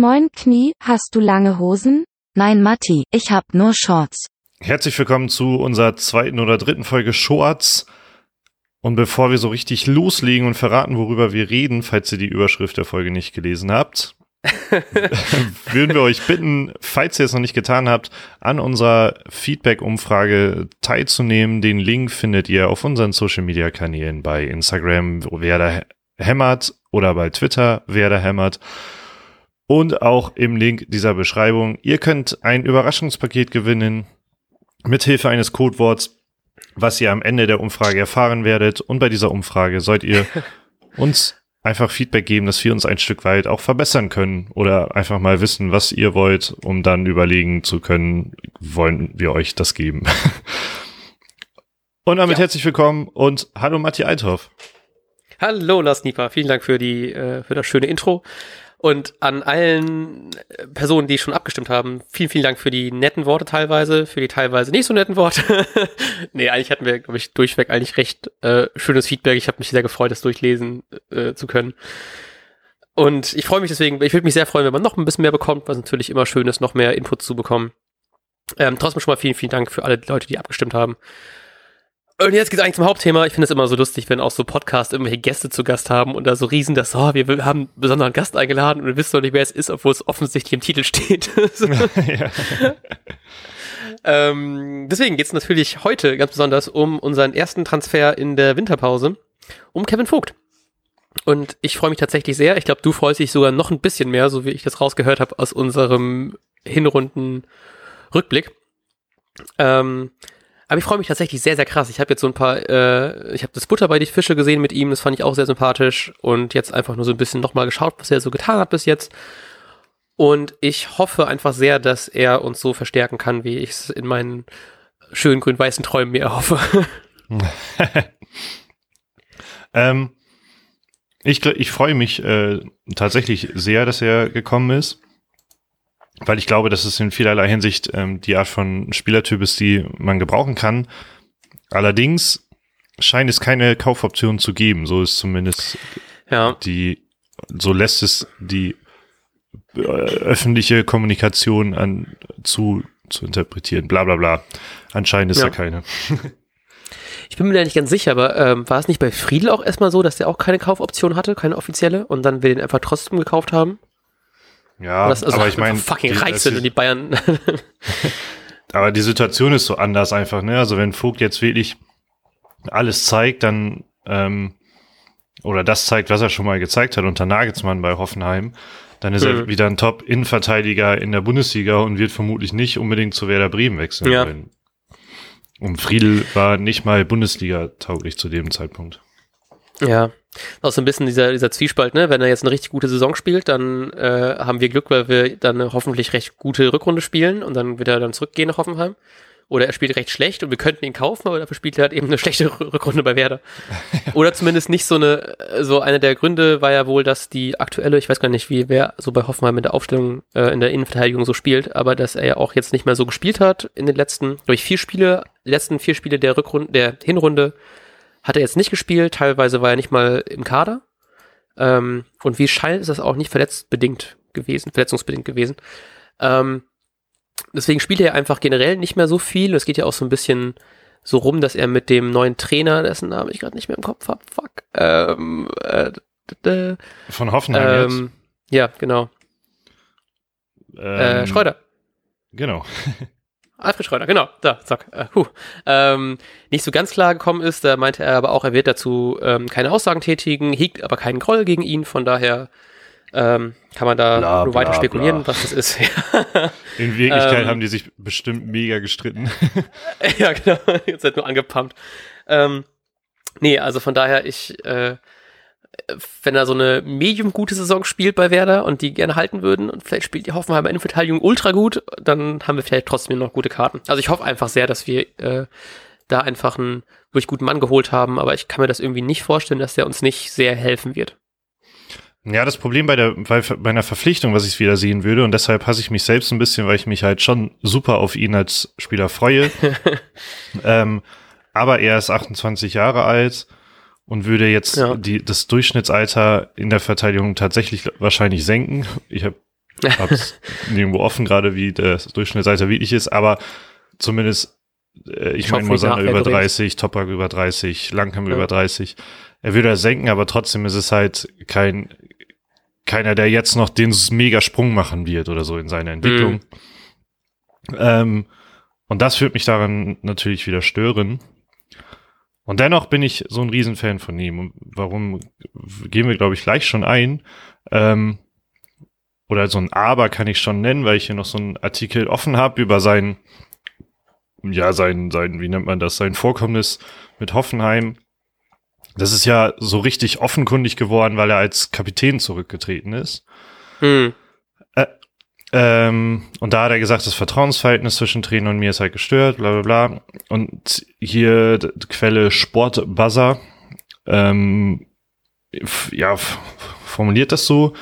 Moin Knie, hast du lange Hosen? Nein, Matti, ich hab nur Shorts. Herzlich willkommen zu unserer zweiten oder dritten Folge Shorts. Und bevor wir so richtig loslegen und verraten, worüber wir reden, falls ihr die Überschrift der Folge nicht gelesen habt, würden wir euch bitten, falls ihr es noch nicht getan habt, an unserer Feedback-Umfrage teilzunehmen. Den Link findet ihr auf unseren Social-Media-Kanälen bei Instagram, wer da hämmert, oder bei Twitter, wer da hämmert. Und auch im Link dieser Beschreibung. Ihr könnt ein Überraschungspaket gewinnen mithilfe eines Codeworts, was ihr am Ende der Umfrage erfahren werdet. Und bei dieser Umfrage sollt ihr uns einfach Feedback geben, dass wir uns ein Stück weit auch verbessern können oder einfach mal wissen, was ihr wollt, um dann überlegen zu können, wollen wir euch das geben. und damit ja. herzlich willkommen und hallo Matti Althoff. Hallo Lars Nieper, vielen Dank für die äh, für das schöne Intro. Und an allen äh, Personen, die schon abgestimmt haben, vielen, vielen Dank für die netten Worte teilweise, für die teilweise nicht so netten Worte. nee, eigentlich hatten wir, glaube ich, durchweg eigentlich recht äh, schönes Feedback. Ich habe mich sehr gefreut, das durchlesen äh, zu können. Und ich freue mich deswegen, ich würde mich sehr freuen, wenn man noch ein bisschen mehr bekommt, was natürlich immer schön ist, noch mehr Input zu bekommen. Ähm, trotzdem schon mal vielen, vielen Dank für alle Leute, die abgestimmt haben. Und jetzt geht's eigentlich zum Hauptthema. Ich finde es immer so lustig, wenn auch so Podcasts irgendwelche Gäste zu Gast haben und da so riesen das, oh, wir haben einen besonderen Gast eingeladen und wir wissen noch nicht, wer es ist, obwohl es offensichtlich im Titel steht. ähm, deswegen geht's natürlich heute ganz besonders um unseren ersten Transfer in der Winterpause, um Kevin Vogt. Und ich freue mich tatsächlich sehr. Ich glaube, du freust dich sogar noch ein bisschen mehr, so wie ich das rausgehört habe aus unserem Hinrunden-Rückblick. Ähm, aber ich freue mich tatsächlich sehr, sehr krass. Ich habe jetzt so ein paar, äh, ich habe das Butter bei die Fische gesehen mit ihm, das fand ich auch sehr sympathisch und jetzt einfach nur so ein bisschen nochmal geschaut, was er so getan hat bis jetzt. Und ich hoffe einfach sehr, dass er uns so verstärken kann, wie ich es in meinen schönen grün-weißen Träumen mir erhoffe. ähm, ich ich freue mich äh, tatsächlich sehr, dass er gekommen ist weil ich glaube, dass es in vielerlei Hinsicht ähm, die Art von Spielertyp ist, die man gebrauchen kann. Allerdings scheint es keine Kaufoption zu geben. So ist zumindest ja. die, so lässt es die äh, öffentliche Kommunikation an zu, zu interpretieren. Bla bla bla. Anscheinend ist ja. da keine. Ich bin mir da nicht ganz sicher, aber ähm, war es nicht bei Friedel auch erstmal so, dass der auch keine Kaufoption hatte, keine offizielle, und dann wir den einfach trotzdem gekauft haben? Ja, das, also aber ich meine, fucking reich sind und die Bayern. aber die Situation ist so anders einfach, ne? Also wenn Vogt jetzt wirklich alles zeigt, dann ähm, oder das zeigt, was er schon mal gezeigt hat unter Nagelsmann bei Hoffenheim, dann ist mhm. er wieder ein Top-Innenverteidiger in der Bundesliga und wird vermutlich nicht unbedingt zu Werder Bremen wechseln. Ja. Und Friedel war nicht mal Bundesliga tauglich zu dem Zeitpunkt. Ja, auch so ein bisschen dieser, dieser Zwiespalt, ne? Wenn er jetzt eine richtig gute Saison spielt, dann äh, haben wir Glück, weil wir dann eine hoffentlich recht gute Rückrunde spielen und dann wird er dann zurückgehen nach Hoffenheim. Oder er spielt recht schlecht und wir könnten ihn kaufen, aber dafür spielt er halt eben eine schlechte Rückrunde bei Werder. Oder zumindest nicht so eine, so einer der Gründe war ja wohl, dass die aktuelle, ich weiß gar nicht, wie wer so bei Hoffenheim in der Aufstellung äh, in der Innenverteidigung so spielt, aber dass er ja auch jetzt nicht mehr so gespielt hat in den letzten, durch vier Spiele, letzten vier Spiele der Rückrunde, der Hinrunde hat er jetzt nicht gespielt, teilweise war er nicht mal im Kader. Ähm, und wie scheint, ist das auch nicht verletzbedingt gewesen, verletzungsbedingt gewesen. Ähm, deswegen spielt er einfach generell nicht mehr so viel. Es geht ja auch so ein bisschen so rum, dass er mit dem neuen Trainer, dessen Namen ich gerade nicht mehr im Kopf habe, fuck. Ähm, äh, Von Hoffenheim ähm, Ja, genau. äh, Schreuder. Genau. Alfred Schreuder, genau, da, zack. Äh, huh. ähm, nicht so ganz klar gekommen ist, da meinte er aber auch, er wird dazu ähm, keine Aussagen tätigen, hegt aber keinen Groll gegen ihn, von daher ähm, kann man da bla, nur weiter bla, spekulieren, bla. was das ist. In Wirklichkeit ähm, haben die sich bestimmt mega gestritten. ja, genau, jetzt wird nur angepumpt. Ähm, nee, also von daher, ich äh, wenn er so eine medium gute Saison spielt bei Werder und die gerne halten würden und vielleicht spielt die Hoffenheimer Innenverteidigung ultra gut, dann haben wir vielleicht trotzdem noch gute Karten. Also ich hoffe einfach sehr, dass wir äh, da einfach einen wirklich guten Mann geholt haben, aber ich kann mir das irgendwie nicht vorstellen, dass der uns nicht sehr helfen wird. Ja, das Problem bei der bei, bei einer Verpflichtung, was ich wieder sehen würde, und deshalb hasse ich mich selbst ein bisschen, weil ich mich halt schon super auf ihn als Spieler freue. ähm, aber er ist 28 Jahre alt und würde jetzt ja. die, das Durchschnittsalter in der Verteidigung tatsächlich wahrscheinlich senken. Ich habe hab's nirgendwo offen, gerade wie der Durchschnittsalter wirklich ist, aber zumindest, äh, ich meine, Mosana über 30, Toprak über 30, Langkamp ja. über 30. Er würde er senken, aber trotzdem ist es halt kein, keiner, der jetzt noch den Mega-Sprung machen wird oder so in seiner Entwicklung. Mhm. Ähm, und das würde mich daran natürlich wieder stören. Und dennoch bin ich so ein Riesenfan von ihm. Und warum gehen wir, glaube ich, gleich schon ein? Ähm, oder so ein Aber kann ich schon nennen, weil ich hier noch so einen Artikel offen habe über sein, ja, sein, sein, wie nennt man das, sein Vorkommnis mit Hoffenheim. Das ist ja so richtig offenkundig geworden, weil er als Kapitän zurückgetreten ist. Hm. Äh, ähm, und da hat er gesagt, das Vertrauensverhältnis zwischen Trainer und mir ist halt gestört, bla bla bla. Und hier Quelle Sportbuzzer, ähm, ja, formuliert das so.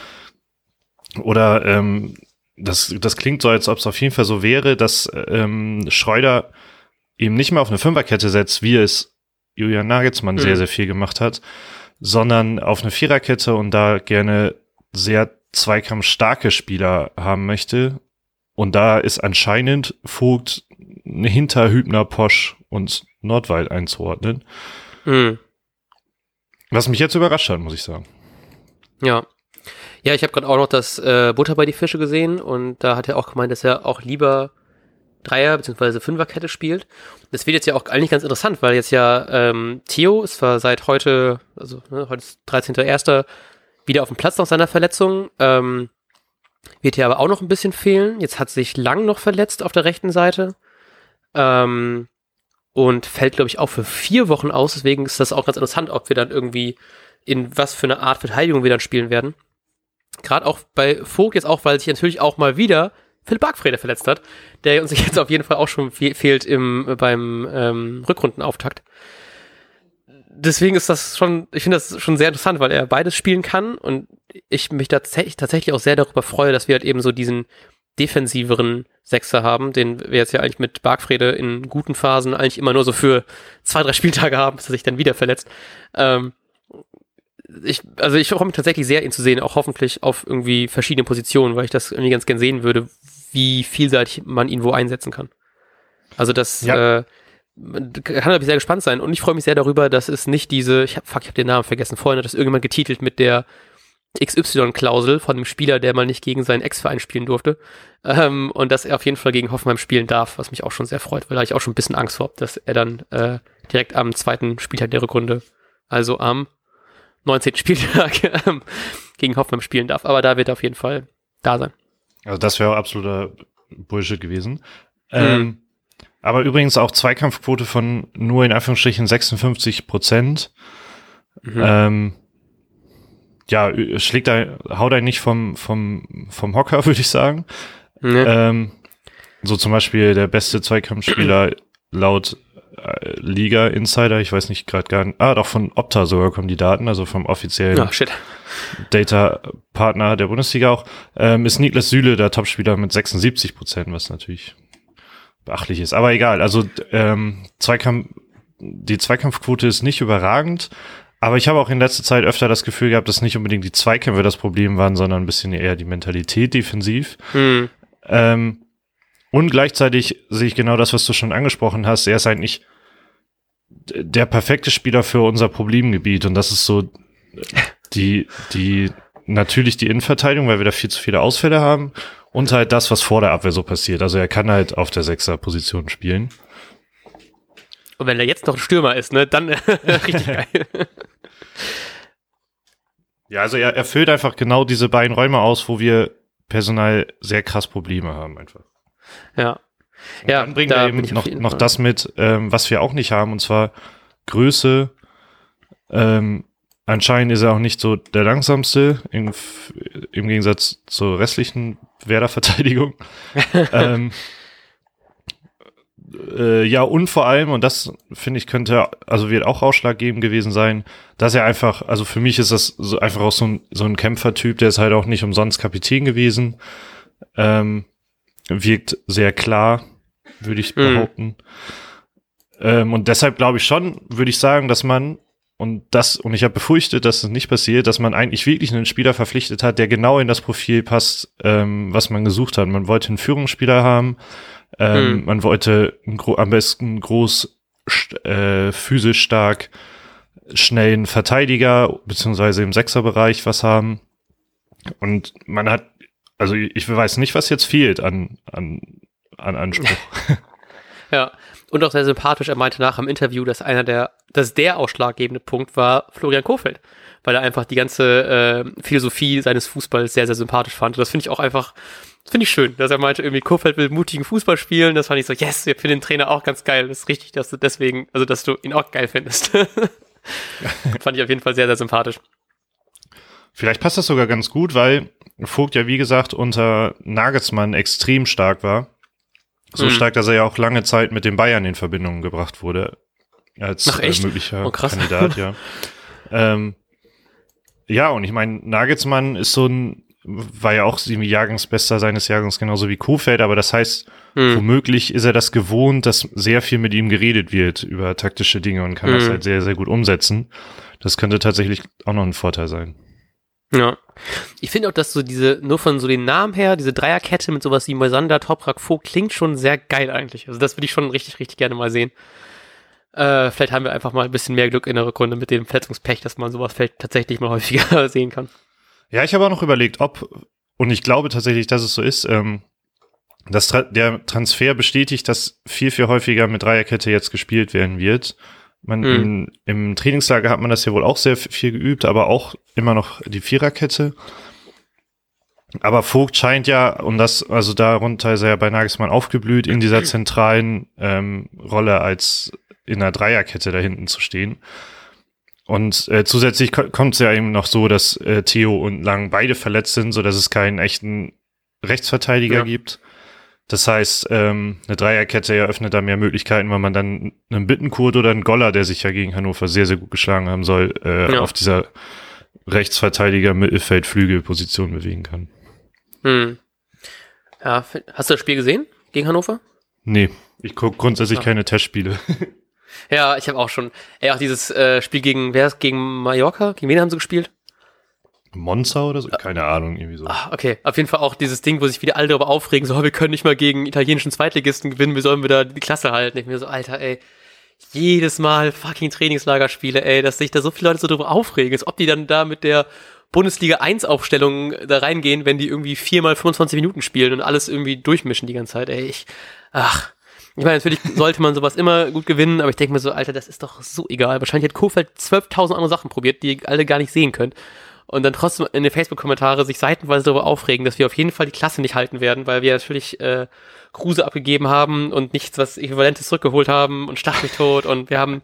Oder ähm, das, das klingt so, als ob es auf jeden Fall so wäre, dass ähm, Schreuder eben nicht mehr auf eine Fünferkette setzt, wie es Julian Nagelsmann mhm. sehr, sehr viel gemacht hat, sondern auf eine Viererkette und da gerne sehr zweikampfstarke Spieler haben möchte. Und da ist anscheinend Vogt hinter Hübner, Posch und Nordwald einzuordnen. Mhm. Was mich jetzt überrascht hat, muss ich sagen. Ja. Ja, ich habe gerade auch noch das äh, Butter bei die Fische gesehen und da hat er auch gemeint, dass er auch lieber Dreier- bzw. Fünferkette spielt. Das wird jetzt ja auch eigentlich ganz interessant, weil jetzt ja ähm, Theo ist zwar seit heute, also ne, heute ist 13.01., wieder auf dem Platz nach seiner Verletzung. Ähm, wird hier aber auch noch ein bisschen fehlen. Jetzt hat sich Lang noch verletzt auf der rechten Seite. Ähm, und fällt, glaube ich, auch für vier Wochen aus. Deswegen ist das auch ganz interessant, ob wir dann irgendwie in was für eine Art Verteidigung wir dann spielen werden. Gerade auch bei Vogt jetzt auch, weil sich natürlich auch mal wieder Philipp Bargfrede verletzt hat, der uns jetzt auf jeden Fall auch schon fehlt im, beim ähm, Rückrundenauftakt deswegen ist das schon, ich finde das schon sehr interessant, weil er beides spielen kann und ich mich tatsächlich, tatsächlich auch sehr darüber freue, dass wir halt eben so diesen defensiveren Sechser haben, den wir jetzt ja eigentlich mit Bargfrede in guten Phasen eigentlich immer nur so für zwei, drei Spieltage haben, bis er sich dann wieder verletzt. Ähm, ich, also ich freue mich tatsächlich sehr, ihn zu sehen, auch hoffentlich auf irgendwie verschiedene Positionen, weil ich das irgendwie ganz gern sehen würde, wie vielseitig man ihn wo einsetzen kann. Also das, ja. äh, kann glaube ich sehr gespannt sein und ich freue mich sehr darüber, dass es nicht diese, ich habe fuck, ich habe den Namen vergessen, vorhin hat das irgendjemand getitelt mit der XY-Klausel von dem Spieler, der mal nicht gegen seinen Ex-Verein spielen durfte ähm, und dass er auf jeden Fall gegen Hoffenheim spielen darf, was mich auch schon sehr freut, weil da ich auch schon ein bisschen Angst vor dass er dann äh, direkt am zweiten Spieltag der Rückrunde, also am 19. Spieltag ähm, gegen Hoffenheim spielen darf, aber da wird er auf jeden Fall da sein. Also das wäre absoluter Bullshit gewesen. Mhm. Aber übrigens auch Zweikampfquote von nur in Anführungsstrichen 56 Prozent. Mhm. Ähm, ja, schlägt da, haut er nicht vom, vom, vom Hocker, würde ich sagen. Nee. Ähm, so zum Beispiel der beste Zweikampfspieler laut äh, Liga Insider, ich weiß nicht gerade gar nicht, ah, doch von Opta sogar kommen die Daten, also vom offiziellen oh, Data Partner der Bundesliga auch, ähm, ist Niklas Süle der Topspieler mit 76 Prozent, was natürlich beachtlich ist. Aber egal, also ähm, Zweikampf, die Zweikampfquote ist nicht überragend, aber ich habe auch in letzter Zeit öfter das Gefühl gehabt, dass nicht unbedingt die Zweikämpfe das Problem waren, sondern ein bisschen eher die Mentalität defensiv. Hm. Ähm, und gleichzeitig sehe ich genau das, was du schon angesprochen hast. Er ist eigentlich der perfekte Spieler für unser Problemgebiet und das ist so die, die, natürlich die Innenverteidigung, weil wir da viel zu viele Ausfälle haben und halt das, was vor der Abwehr so passiert. Also er kann halt auf der Sechser-Position spielen. Und wenn er jetzt noch ein Stürmer ist, ne, dann richtig geil. Ja, also er erfüllt einfach genau diese beiden Räume aus, wo wir personal sehr krass Probleme haben einfach. Ja. Und ja, dann bringt da er eben noch, noch das mit, ähm, was wir auch nicht haben, und zwar Größe, ähm, Anscheinend ist er auch nicht so der langsamste, im, im Gegensatz zur restlichen Werder-Verteidigung. ähm, äh, ja, und vor allem, und das finde ich könnte, also wird auch ausschlaggebend gewesen sein, dass er einfach, also für mich ist das so einfach auch so ein, so ein Kämpfertyp, der ist halt auch nicht umsonst Kapitän gewesen. Ähm, wirkt sehr klar, würde ich mhm. behaupten. Ähm, und deshalb glaube ich schon, würde ich sagen, dass man und das, und ich habe befürchtet, dass es nicht passiert, dass man eigentlich wirklich einen Spieler verpflichtet hat, der genau in das Profil passt, ähm, was man gesucht hat. Man wollte einen Führungsspieler haben, ähm, Hm. man wollte am besten groß, äh, physisch stark, schnellen Verteidiger, beziehungsweise im Sechserbereich was haben. Und man hat, also ich weiß nicht, was jetzt fehlt an, an, an Anspruch. Ja. Und auch sehr sympathisch, er meinte nach im Interview, dass einer der, dass der ausschlaggebende Punkt war Florian Kofeld, weil er einfach die ganze äh, Philosophie seines Fußballs sehr, sehr sympathisch fand. Und das finde ich auch einfach, finde ich schön, dass er meinte, irgendwie Kofeld will mutigen Fußball spielen. Das fand ich so, yes, wir finden den Trainer auch ganz geil. Das ist richtig, dass du deswegen, also dass du ihn auch geil findest. fand ich auf jeden Fall sehr, sehr sympathisch. Vielleicht passt das sogar ganz gut, weil Vogt ja, wie gesagt, unter Nagelsmann extrem stark war. So Mhm. stark, dass er ja auch lange Zeit mit den Bayern in Verbindung gebracht wurde. Als Ach? Äh, möglicher Oh. Kandidat, ja. ähm, ja, und ich meine, Nagelsmann ist so ein, war ja auch irgendwie Jahrgangsbester seines Jahrgangs, genauso wie Kofeld, aber das heißt, Hm. womöglich ist er das gewohnt, dass sehr viel mit ihm geredet wird über taktische Dinge und kann das Mhm. halt sehr, sehr gut umsetzen. Das könnte tatsächlich auch noch ein Vorteil sein. Ja. Ich finde auch, dass so diese, nur von so den Namen her, diese Dreierkette mit sowas wie Moisander, Toprak, Vogt klingt schon sehr geil eigentlich. Also das würde ich schon richtig, richtig gerne mal sehen. Äh, vielleicht haben wir einfach mal ein bisschen mehr Glück in der Rückrunde mit dem Verletzungspech, dass man sowas vielleicht tatsächlich mal häufiger sehen kann. Ja, ich habe auch noch überlegt, ob, und ich glaube tatsächlich, dass es so ist, ähm, dass Tra der Transfer bestätigt, dass viel, viel häufiger mit Dreierkette jetzt gespielt werden wird. Man, Mhm. in, Im Trainingslager hat man das ja wohl auch sehr viel geübt, aber auch immer noch die Viererkette. Aber Vogt scheint ja, und das, also darunter ist er ja bei Nagelsmann aufgeblüht, in dieser zentralen ähm, Rolle als in der Dreierkette da hinten zu stehen. Und äh, zusätzlich ko kommt es ja eben noch so, dass äh, Theo und Lang beide verletzt sind, so dass es keinen echten Rechtsverteidiger Ja. gibt. Das heißt, ähm, eine Dreierkette eröffnet da mehr Möglichkeiten, weil man dann einen Bittenkurt oder einen Goller, der sich ja gegen Hannover sehr, sehr gut geschlagen haben soll, äh, Ja. auf dieser Rechtsverteidiger Mittelfeld Flügelposition bewegen kann. Hm. Ja, hast du das Spiel gesehen gegen Hannover? Nee, ich gucke grundsätzlich Ah. keine Testspiele. Ja, ich habe auch schon. Ey, auch dieses äh, Spiel gegen, wer ist gegen Mallorca? Gegen wen haben sie gespielt? Monza oder so? Keine Ahnung, irgendwie so. Ah, okay. Auf jeden Fall auch dieses Ding, wo sich wieder alle darüber aufregen, so, oh, wir können nicht mal gegen italienischen Zweitligisten gewinnen, wie sollen wir da die Klasse halten? Ich mir so, Alter, ey, jedes Mal fucking Trainingslagerspiele, ey, dass sich da so viele Leute so darüber aufregen, als ob die dann da mit der Bundesliga 1 Aufstellung da reingehen, wenn die irgendwie viermal 25 Minuten spielen und alles irgendwie durchmischen die ganze Zeit, ey, ich, ach. Ich meine, natürlich sollte man sowas immer gut gewinnen, aber ich denke mir so, Alter, das ist doch so egal. Wahrscheinlich hat Kofeld 12.000 andere Sachen probiert, die ihr alle gar nicht sehen könnt und dann trotzdem in den Facebook-Kommentare sich seitenweise darüber aufregen, dass wir auf jeden Fall die Klasse nicht halten werden, weil wir natürlich äh, Kruse abgegeben haben und nichts was Äquivalentes zurückgeholt haben und stach mich tot und wir haben,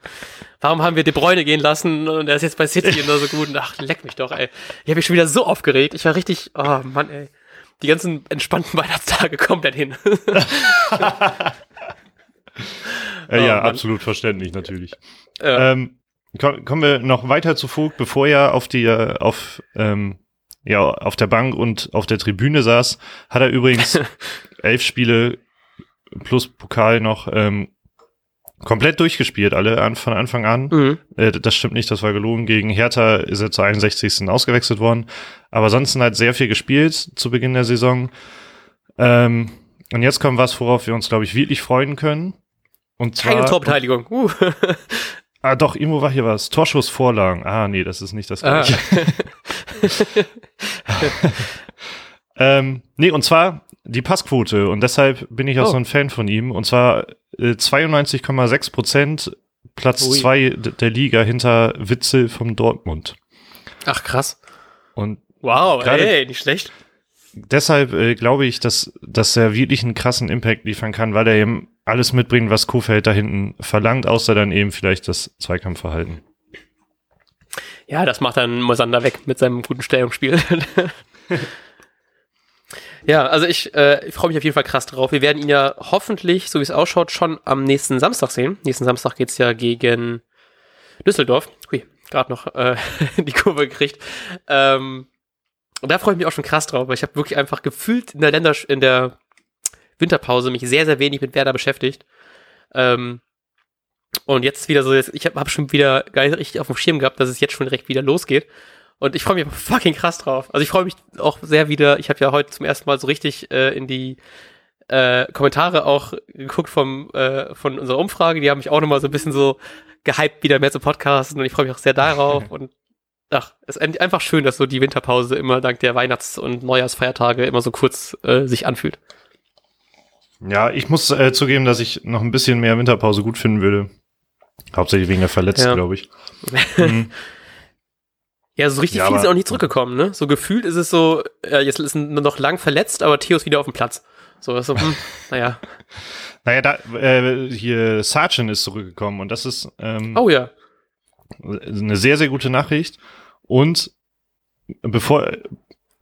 warum haben wir De Bruyne gehen lassen und er ist jetzt bei City und so gut und ach, leck mich doch, ey. Ich habe mich schon wieder so aufgeregt. Ich war richtig, oh Mann, ey. Die ganzen entspannten Weihnachtstage komplett hin. Ja, Oh, Mann. absolut verständlich, natürlich. Ja. Ähm, kommen wir noch weiter zu Vogt, bevor er auf die, äh, auf, ähm, ja, auf der Bank und auf der Tribüne saß, hat er übrigens elf Spiele plus Pokal noch ähm, komplett durchgespielt, alle an, von Anfang an. mhm. Äh, das stimmt nicht, das war gelogen. Gegen Hertha ist er zur 61. ausgewechselt worden. Aber ansonsten hat sehr viel gespielt zu Beginn der Saison. Ähm, und jetzt kommt was, worauf wir uns, glaube ich, wirklich freuen können. Und zwar, Keine Torbeteiligung. Uh. Ah, doch, irgendwo war hier was. Torschussvorlagen. Ah, nee, das ist nicht das Ah. gleiche. ähm, nee, und zwar die Passquote. Und deshalb bin ich auch Oh. so ein Fan von ihm. Und zwar äh, 92,6 Prozent, Platz Ui. zwei der Liga hinter Witzel vom Dortmund. Ach, krass. Und Wow, ey, nicht schlecht. deshalb äh, glaube ich, dass, dass er wirklich einen krassen Impact liefern kann, weil er eben alles mitbringt, was Kofeld da hinten verlangt, außer dann eben vielleicht das Zweikampfverhalten. Ja, das macht dann Mosander weg mit seinem guten Stellungsspiel. ja, also ich, äh, ich freue mich auf jeden Fall krass drauf. Wir werden ihn ja hoffentlich, so wie es ausschaut, schon am nächsten Samstag sehen. Nächsten Samstag geht's ja gegen Düsseldorf. Hui, gerade noch äh, die Kurve gekriegt. Ähm, und da freue ich mich auch schon krass drauf, weil ich habe wirklich einfach gefühlt in der Länder in der Winterpause mich sehr, sehr wenig mit Werder beschäftigt. Ähm, Und jetzt wieder so, jetzt, ich habe hab schon wieder gar nicht richtig auf dem Schirm gehabt, dass es jetzt schon direkt wieder losgeht. Und ich freue mich fucking krass drauf. Also ich freue mich auch sehr wieder. Ich habe ja heute zum ersten Mal so richtig äh, in die äh, Kommentare auch geguckt vom, äh, von unserer Umfrage. Die haben mich auch nochmal so ein bisschen so gehypt, wieder mehr zu podcasten. Und ich freue mich auch sehr darauf. und ach, es ist einfach schön, dass so die Winterpause immer dank der Weihnachts- und Neujahrsfeiertage immer so kurz äh, sich anfühlt. Ja, ich muss äh, zugeben, dass ich noch ein bisschen mehr Winterpause gut finden würde. Hauptsächlich wegen der Verletzten, Ja. glaube ich. Mhm. Ja, so richtig Ja, viel ist auch nicht zurückgekommen, ne? So gefühlt ist es so, äh, jetzt ist nur noch lang verletzt, aber Theo ist wieder auf dem Platz. So, ist so hm, naja. Naja, da, äh, hier Sargent ist zurückgekommen und das ist ähm, Oh ja. eine sehr, sehr gute Nachricht. Und bevor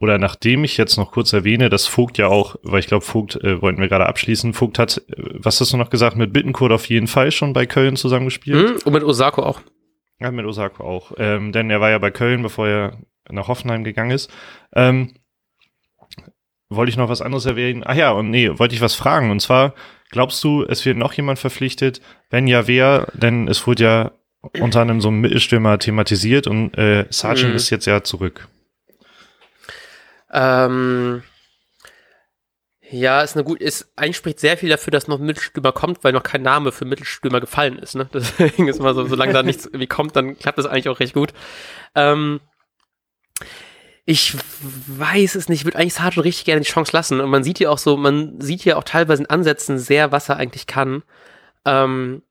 oder nachdem ich jetzt noch kurz erwähne, dass Vogt ja auch, weil ich glaube, Vogt äh, wollten wir gerade abschließen, Vogt hat, äh, was hast du noch gesagt, mit Bittencourt auf jeden Fall schon bei Köln zusammengespielt. Hm, und mit Osako auch. Ja, mit Osako auch. Ähm, denn er war ja bei Köln, bevor er nach Hoffenheim gegangen ist. Ähm, wollte ich noch was anderes erwähnen? Ach ja, und nee, wollte ich was fragen. Und zwar, glaubst du, es wird noch jemand verpflichtet? Wenn ja, wer? Denn es wurde ja unter anderem so ein Mittelstürmer thematisiert und äh, Sargent Mhm. ist jetzt ja zurück. Ähm, ja, ist eine gut, ist, eigentlich spricht sehr viel dafür, dass noch ein Mittelstürmer kommt, weil noch kein Name für Mittelstürmer gefallen ist, ne? Deswegen ist immer so, solange da nichts irgendwie kommt, dann klappt das eigentlich auch recht gut. Ähm, ich weiß es nicht, ich würde eigentlich Sargent richtig gerne die Chance lassen. Und man sieht ja auch so, man sieht ja auch teilweise in Ansätzen sehr, was er eigentlich kann. Ähm,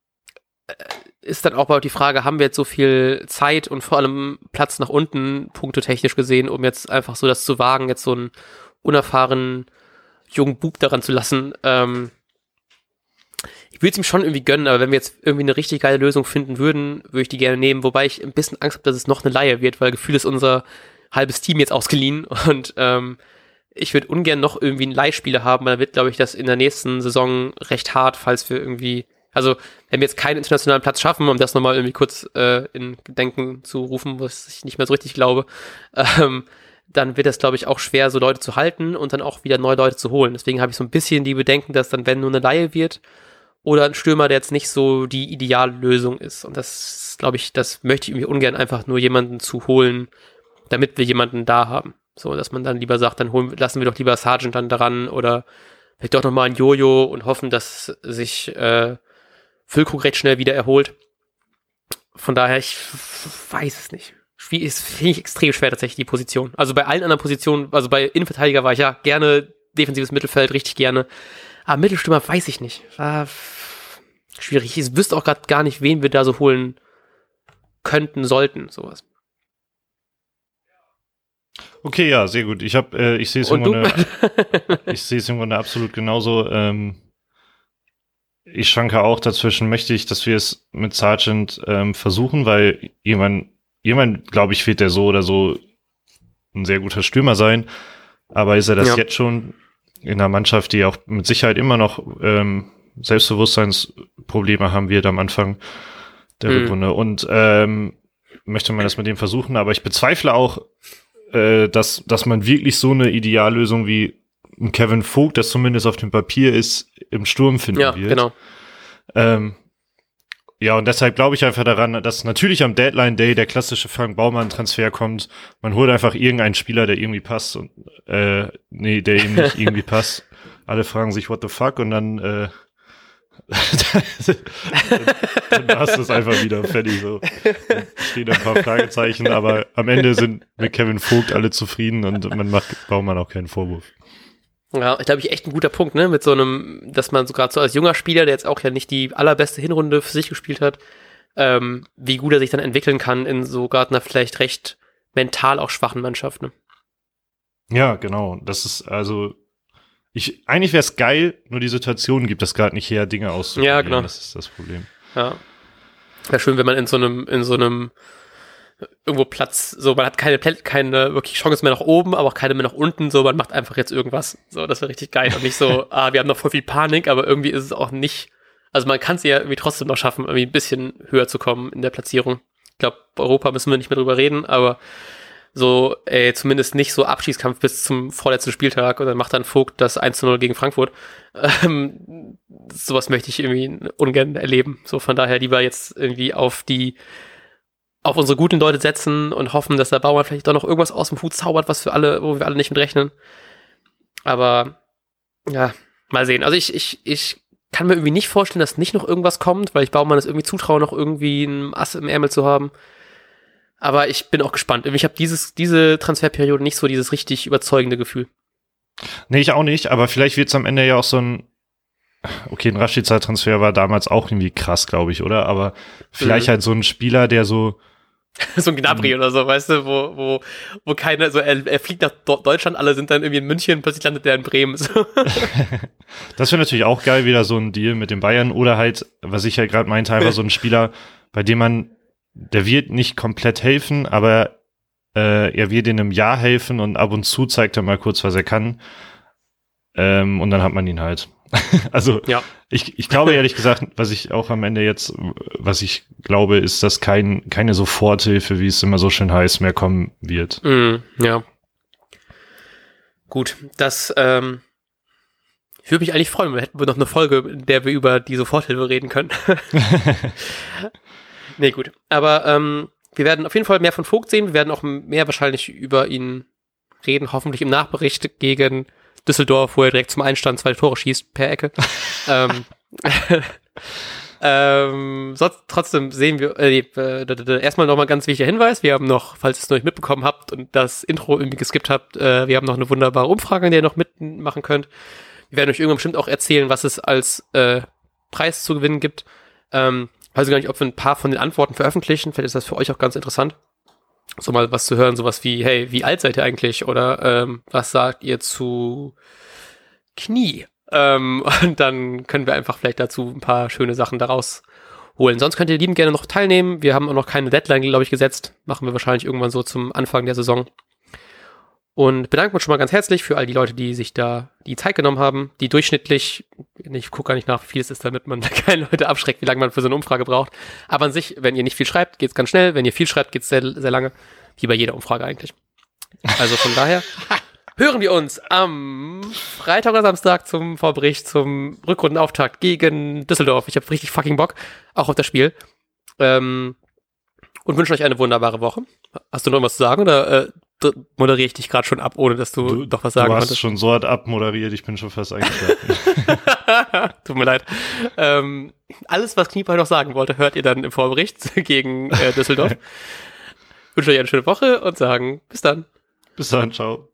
äh, ist dann auch mal die Frage, haben wir jetzt so viel Zeit und vor allem Platz nach unten, punktetechnisch gesehen, um jetzt einfach so das zu wagen, jetzt so einen unerfahrenen jungen Bub daran zu lassen. Ähm, ich würde es ihm schon irgendwie gönnen, aber wenn wir jetzt irgendwie eine richtig geile Lösung finden würden, würde ich die gerne nehmen, wobei ich ein bisschen Angst habe, dass es noch eine Laie wird, weil Gefühl ist unser halbes Team jetzt ausgeliehen und ähm, ich würde ungern noch irgendwie einen Leihspieler haben, weil dann wird, glaube ich, das in der nächsten Saison recht hart, falls wir irgendwie, also wenn wir jetzt keinen internationalen Platz schaffen, um das nochmal irgendwie kurz äh, in Gedenken zu rufen, was ich nicht mehr so richtig glaube, ähm, dann wird es, glaube ich, auch schwer, so Leute zu halten und dann auch wieder neue Leute zu holen. Deswegen habe ich so ein bisschen die Bedenken, dass dann, wenn nur eine Laie wird oder ein Stürmer, der jetzt nicht so die ideale Lösung ist. Und das, glaube ich, das möchte ich irgendwie ungern einfach nur jemanden zu holen, damit wir jemanden da haben. So, dass man dann lieber sagt, dann holen, lassen wir doch lieber Sargent dann daran oder vielleicht doch nochmal ein Jojo und hoffen, dass sich äh, Füllkrug recht schnell wieder erholt. Von daher, ich weiß es nicht. Spiel ist, finde ich, extrem schwer tatsächlich, die Position. Also bei allen anderen Positionen, also bei Innenverteidiger war ich ja gerne defensives Mittelfeld, richtig gerne. Aber Mittelstürmer weiß ich nicht. War schwierig. Ich wüsste auch gerade gar nicht, wen wir da so holen könnten, sollten, sowas. Okay, ja, sehr gut. Ich habe, äh, ich sehe es du? Grunde, ich sehe es Grunde absolut genauso. Ähm, ich schwanke auch dazwischen, möchte ich, dass wir es mit Sargent ähm, versuchen, weil jemand, jemand, glaube ich, wird der so oder so ein sehr guter Stürmer sein. Aber ist er das Ja. jetzt schon in einer Mannschaft, die auch mit Sicherheit immer noch ähm, Selbstbewusstseinsprobleme haben wird am Anfang der Mhm. Rückrunde. Und ähm, möchte man das mit dem versuchen, aber ich bezweifle auch, äh, dass, dass man wirklich so eine Ideallösung wie ein Kevin Vogt, das zumindest auf dem Papier ist, im Sturm finden ja, wird. genau. Ähm, ja, und deshalb glaube ich einfach daran, dass natürlich am Deadline Day der klassische Frank Baumann-Transfer kommt. Man holt einfach irgendeinen Spieler, der irgendwie passt und äh, nee, der ihm nicht irgendwie passt. Alle fragen sich, what the fuck? Und dann, äh, dann war's das einfach wieder fertig so. Dann stehen ein paar Fragezeichen, aber am Ende sind mit Kevin Vogt alle zufrieden und man macht Baumann auch keinen Vorwurf. Ja, ich glaube, ich echt ein guter Punkt, ne? Mit so einem, dass man so gerade so als junger Spieler, der jetzt auch ja nicht die allerbeste Hinrunde für sich gespielt hat, ähm, wie gut er sich dann entwickeln kann in so gerade einer vielleicht recht mental auch schwachen Mannschaft, ne? Ja, genau. Das ist also, ich, eigentlich wäre es geil, nur die Situation gibt das gerade nicht her, Dinge auszuprobieren. Ja, genau. Das ist das Problem. Ja. Wäre schön, wenn man in so einem, in so einem irgendwo Platz, so man hat keine, keine wirklich Chance mehr nach oben, aber auch keine mehr nach unten, so man macht einfach jetzt irgendwas. So, das wäre richtig geil. Und nicht so, ah, wir haben noch voll viel Panik, aber irgendwie ist es auch nicht. Also man kann es ja irgendwie trotzdem noch schaffen, irgendwie ein bisschen höher zu kommen in der Platzierung. Ich glaube, Europa müssen wir nicht mehr drüber reden, aber so, ey, zumindest nicht so Abschießkampf bis zum vorletzten Spieltag und dann macht dann Vogt das 1 zu 0 gegen Frankfurt. Ähm, sowas möchte ich irgendwie ungern erleben. So von daher lieber jetzt irgendwie auf die, auf unsere guten Leute setzen und hoffen, dass der Bauer vielleicht doch noch irgendwas aus dem Hut zaubert, was für alle, wo wir alle nicht mit rechnen. Aber, ja, mal sehen. Also ich, ich, ich kann mir irgendwie nicht vorstellen, dass nicht noch irgendwas kommt, weil ich Baumann es irgendwie zutraue, noch irgendwie ein Ass im Ärmel zu haben. Aber ich bin auch gespannt. Ich habe dieses, diese Transferperiode nicht so dieses richtig überzeugende Gefühl. Nee, ich auch nicht, aber vielleicht wird es am Ende ja auch so ein. Okay, ein Rashica-Transfer war damals auch irgendwie krass, glaube ich, oder? Aber vielleicht Mhm. halt so ein Spieler, der so. so ein Gnabry oder so, weißt du, wo, wo, wo keiner, so er, er fliegt nach Deutschland, alle sind dann irgendwie in München, plötzlich landet er in Bremen. So. Das wäre natürlich auch geil, wieder so ein Deal mit den Bayern. Oder halt, was ich ja gerade meinte, einfach so ein Spieler, bei dem man, der wird nicht komplett helfen, aber äh, er wird in einem Jahr helfen und ab und zu zeigt er mal kurz, was er kann. Ähm, und dann hat man ihn halt. also Ja. Ich, ich glaube ehrlich gesagt, was ich auch am Ende jetzt, was ich glaube, ist, dass kein, keine Soforthilfe, wie es immer so schön heißt, mehr kommen wird. Mm, ja. Gut, das, ähm, ich würde mich eigentlich freuen, wir hätten wir noch eine Folge, in der wir über die Soforthilfe reden können. nee, gut. Aber ähm, wir werden auf jeden Fall mehr von Vogt sehen. Wir werden auch mehr wahrscheinlich über ihn reden, hoffentlich im Nachbericht gegen Düsseldorf, wo er direkt zum Einstand zwei Tore schießt per Ecke. ähm, ähm, sonst, trotzdem sehen wir, äh, äh, erstmal nochmal ganz wichtiger Hinweis. Wir haben noch, falls ihr es noch nicht mitbekommen habt und das Intro irgendwie geskippt habt, äh, wir haben noch eine wunderbare Umfrage, in der ihr noch mitmachen könnt. Wir werden euch irgendwann bestimmt auch erzählen, was es als äh, Preis zu gewinnen gibt. Ähm, weiß gar nicht, ob wir ein paar von den Antworten veröffentlichen. Vielleicht ist das für euch auch ganz interessant. So mal was zu hören, sowas wie, hey, wie alt seid ihr eigentlich? Oder ähm, was sagt ihr zu Knie? Ähm, und dann können wir einfach vielleicht dazu ein paar schöne Sachen daraus holen. Sonst könnt ihr lieben gerne noch teilnehmen. Wir haben auch noch keine Deadline, glaube ich, gesetzt. Machen wir wahrscheinlich irgendwann so zum Anfang der Saison. Und bedanken uns schon mal ganz herzlich für all die Leute, die sich da die Zeit genommen haben, die durchschnittlich, ich gucke gar nicht nach, wie viel es ist, damit man keine Leute abschreckt, wie lange man für so eine Umfrage braucht. Aber an sich, wenn ihr nicht viel schreibt, geht's ganz schnell. Wenn ihr viel schreibt, geht's sehr, sehr lange. Wie bei jeder Umfrage eigentlich. Also von daher hören wir uns am Freitag oder Samstag zum Vorbericht, zum Rückrundenauftakt gegen Düsseldorf. Ich habe richtig fucking Bock, auch auf das Spiel. Ähm, und wünsche euch eine wunderbare Woche. Hast du noch was zu sagen oder äh, moderiere ich dich gerade schon ab, ohne dass du, doch was sagen du hast konntest? schon so hart abmoderiert, ich bin schon fast eingeschlafen. Tut mir leid. Ähm, alles, was Knieper noch sagen wollte, hört ihr dann im Vorbericht gegen äh, Düsseldorf. wünsche euch eine schöne Woche und sagen bis dann. Bis dann, ciao.